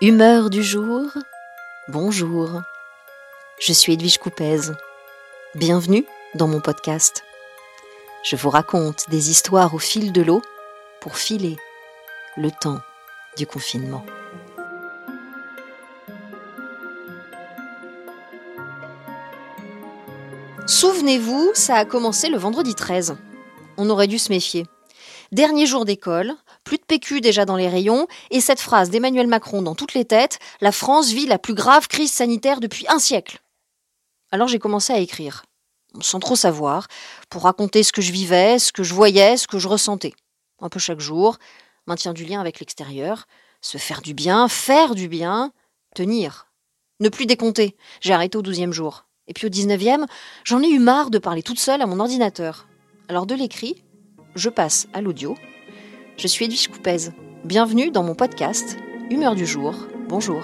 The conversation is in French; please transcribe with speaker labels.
Speaker 1: Humeur du jour, bonjour. Je suis Edwige Coupez. Bienvenue dans mon podcast. Je vous raconte des histoires au fil de l'eau pour filer le temps du confinement. Souvenez-vous, ça a commencé le vendredi 13. On aurait dû se méfier. Dernier jour d'école, plus de PQ déjà dans les rayons, et cette phrase d'Emmanuel Macron dans toutes les têtes La France vit la plus grave crise sanitaire depuis un siècle. Alors j'ai commencé à écrire, sans trop savoir, pour raconter ce que je vivais, ce que je voyais, ce que je ressentais. Un peu chaque jour, maintien du lien avec l'extérieur, se faire du bien, faire du bien, tenir. Ne plus décompter. J'ai arrêté au douzième jour. Et puis au 19e, j'en ai eu marre de parler toute seule à mon ordinateur. Alors de l'écrit, je passe à l'audio. Je suis Edwige Coupez. Bienvenue dans mon podcast Humeur du jour. Bonjour.